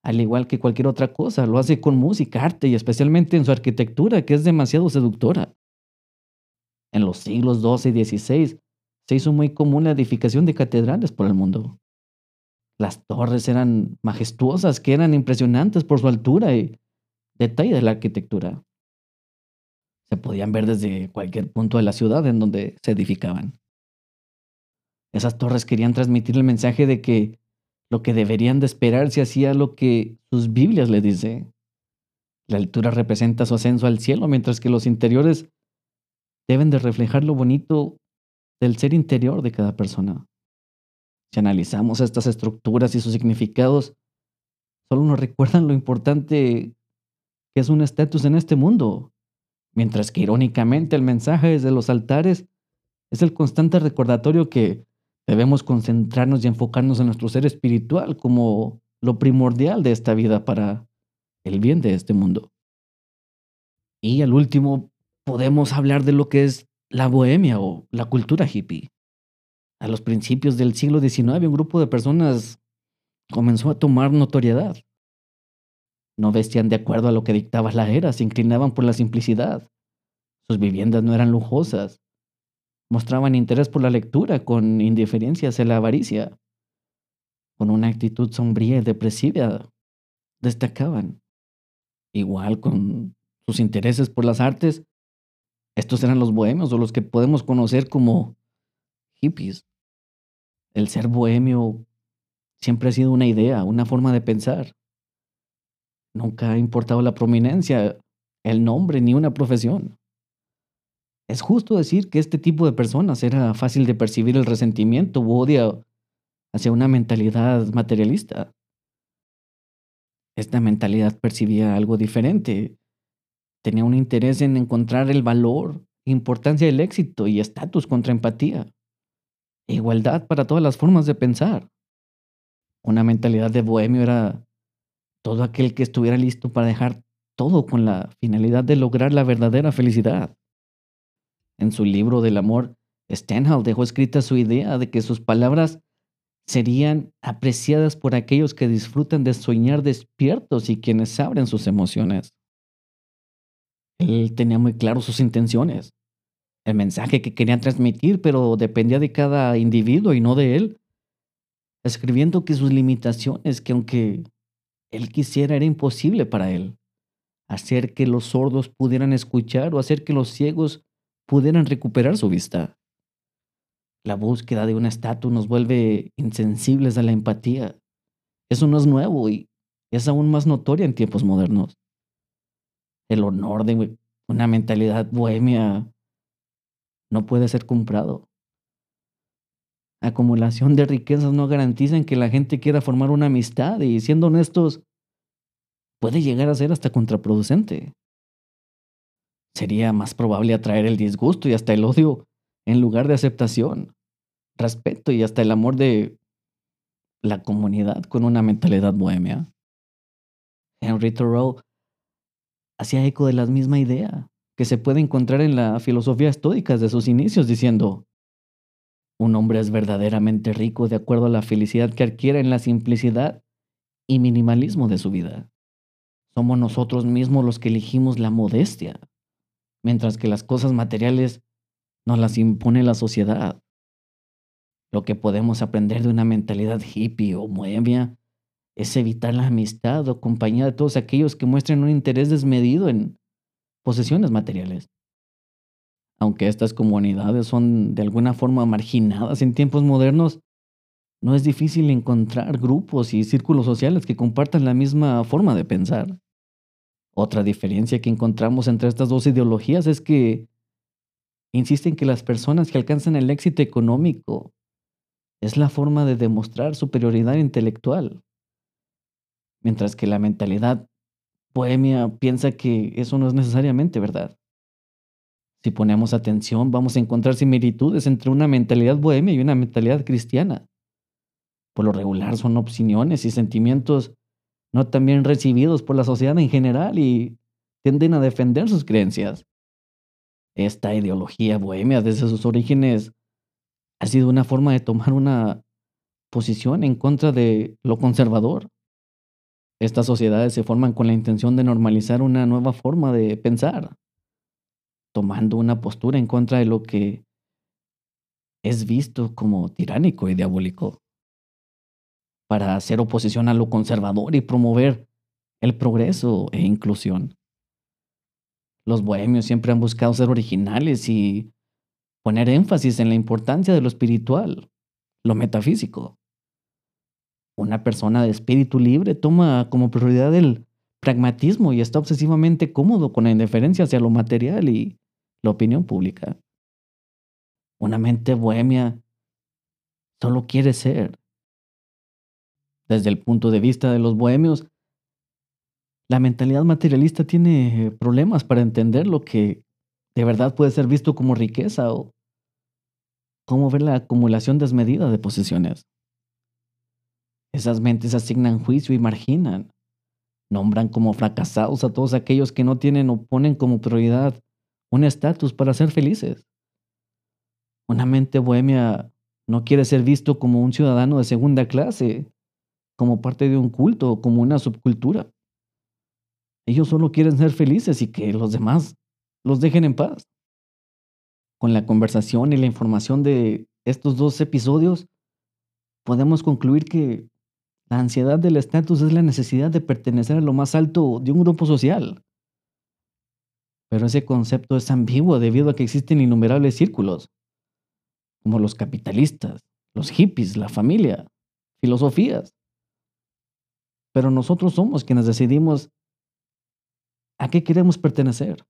A: al igual que cualquier otra cosa. Lo hace con música, arte y especialmente en su arquitectura, que es demasiado seductora. En los siglos XII y XVI se hizo muy común la edificación de catedrales por el mundo. Las torres eran majestuosas, que eran impresionantes por su altura y detalle de la arquitectura. Se podían ver desde cualquier punto de la ciudad en donde se edificaban. Esas torres querían transmitir el mensaje de que lo que deberían de esperar se hacía lo que sus Biblias le dicen. La altura representa su ascenso al cielo, mientras que los interiores deben de reflejar lo bonito del ser interior de cada persona. Si analizamos estas estructuras y sus significados, solo nos recuerdan lo importante que es un estatus en este mundo, mientras que irónicamente el mensaje desde los altares es el constante recordatorio que debemos concentrarnos y enfocarnos en nuestro ser espiritual como lo primordial de esta vida para el bien de este mundo. Y al último, podemos hablar de lo que es la bohemia o la cultura hippie. A los principios del siglo XIX, un grupo de personas comenzó a tomar notoriedad. No vestían de acuerdo a lo que dictaba la era, se inclinaban por la simplicidad. Sus viviendas no eran lujosas. Mostraban interés por la lectura con indiferencia hacia la avaricia. Con una actitud sombría y depresiva, destacaban. Igual con sus intereses por las artes, estos eran los bohemios o los que podemos conocer como hippies. El ser bohemio siempre ha sido una idea, una forma de pensar. Nunca ha importado la prominencia, el nombre ni una profesión. Es justo decir que este tipo de personas era fácil de percibir el resentimiento u odio hacia una mentalidad materialista. Esta mentalidad percibía algo diferente. Tenía un interés en encontrar el valor, importancia del éxito y estatus contra empatía igualdad para todas las formas de pensar. Una mentalidad de bohemio era todo aquel que estuviera listo para dejar todo con la finalidad de lograr la verdadera felicidad. En su libro del amor, Stenhal dejó escrita su idea de que sus palabras serían apreciadas por aquellos que disfrutan de soñar despiertos y quienes abren sus emociones. Él tenía muy claro sus intenciones el mensaje que quería transmitir, pero dependía de cada individuo y no de él. Escribiendo que sus limitaciones, que aunque él quisiera, era imposible para él. Hacer que los sordos pudieran escuchar o hacer que los ciegos pudieran recuperar su vista. La búsqueda de una estatua nos vuelve insensibles a la empatía Eso no es nuevo y es aún más notoria en tiempos modernos. El honor de una mentalidad bohemia no puede ser comprado. Acumulación de riquezas no garantizan que la gente quiera formar una amistad y siendo honestos, puede llegar a ser hasta contraproducente. Sería más probable atraer el disgusto y hasta el odio en lugar de aceptación, respeto y hasta el amor de la comunidad con una mentalidad bohemia. Henry Thoreau hacía eco de la misma idea que se puede encontrar en la filosofía estoica de sus inicios, diciendo, un hombre es verdaderamente rico de acuerdo a la felicidad que adquiere en la simplicidad y minimalismo de su vida. Somos nosotros mismos los que elegimos la modestia, mientras que las cosas materiales nos las impone la sociedad. Lo que podemos aprender de una mentalidad hippie o bohemia es evitar la amistad o compañía de todos aquellos que muestren un interés desmedido en posesiones materiales. Aunque estas comunidades son de alguna forma marginadas en tiempos modernos, no es difícil encontrar grupos y círculos sociales que compartan la misma forma de pensar. Otra diferencia que encontramos entre estas dos ideologías es que insisten que las personas que alcanzan el éxito económico es la forma de demostrar superioridad intelectual, mientras que la mentalidad bohemia piensa que eso no es necesariamente verdad. Si ponemos atención, vamos a encontrar similitudes entre una mentalidad bohemia y una mentalidad cristiana. Por lo regular son opiniones y sentimientos no tan bien recibidos por la sociedad en general y tienden a defender sus creencias. Esta ideología bohemia desde sus orígenes ha sido una forma de tomar una posición en contra de lo conservador. Estas sociedades se forman con la intención de normalizar una nueva forma de pensar, tomando una postura en contra de lo que es visto como tiránico y diabólico, para hacer oposición a lo conservador y promover el progreso e inclusión. Los bohemios siempre han buscado ser originales y poner énfasis en la importancia de lo espiritual, lo metafísico. Una persona de espíritu libre toma como prioridad el pragmatismo y está obsesivamente cómodo con la indiferencia hacia lo material y la opinión pública. Una mente bohemia solo quiere ser. Desde el punto de vista de los bohemios, la mentalidad materialista tiene problemas para entender lo que de verdad puede ser visto como riqueza o cómo ver la acumulación desmedida de posesiones. Esas mentes asignan juicio y marginan. Nombran como fracasados a todos aquellos que no tienen o ponen como prioridad un estatus para ser felices. Una mente bohemia no quiere ser visto como un ciudadano de segunda clase, como parte de un culto o como una subcultura. Ellos solo quieren ser felices y que los demás los dejen en paz. Con la conversación y la información de estos dos episodios, podemos concluir que la ansiedad del estatus es la necesidad de pertenecer a lo más alto de un grupo social. Pero ese concepto es ambiguo debido a que existen innumerables círculos, como los capitalistas, los hippies, la familia, filosofías. Pero nosotros somos quienes decidimos a qué queremos pertenecer.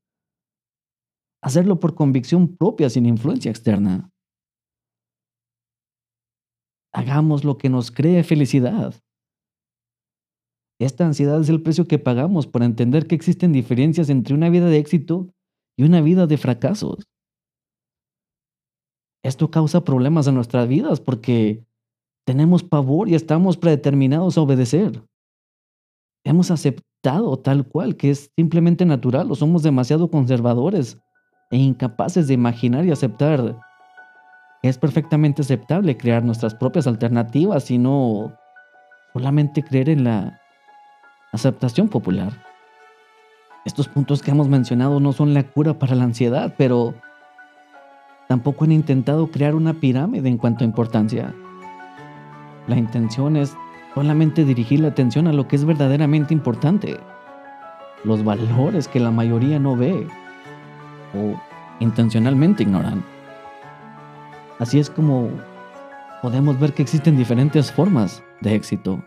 A: Hacerlo por convicción propia sin influencia externa. Hagamos lo que nos cree felicidad. Esta ansiedad es el precio que pagamos por entender que existen diferencias entre una vida de éxito y una vida de fracasos. Esto causa problemas en nuestras vidas porque tenemos pavor y estamos predeterminados a obedecer. Hemos aceptado tal cual que es simplemente natural o somos demasiado conservadores e incapaces de imaginar y aceptar es perfectamente aceptable crear nuestras propias alternativas y no solamente creer en la aceptación popular. Estos puntos que hemos mencionado no son la cura para la ansiedad, pero tampoco han intentado crear una pirámide en cuanto a importancia. La intención es solamente dirigir la atención a lo que es verdaderamente importante, los valores que la mayoría no ve o intencionalmente ignoran. Así es como podemos ver que existen diferentes formas de éxito.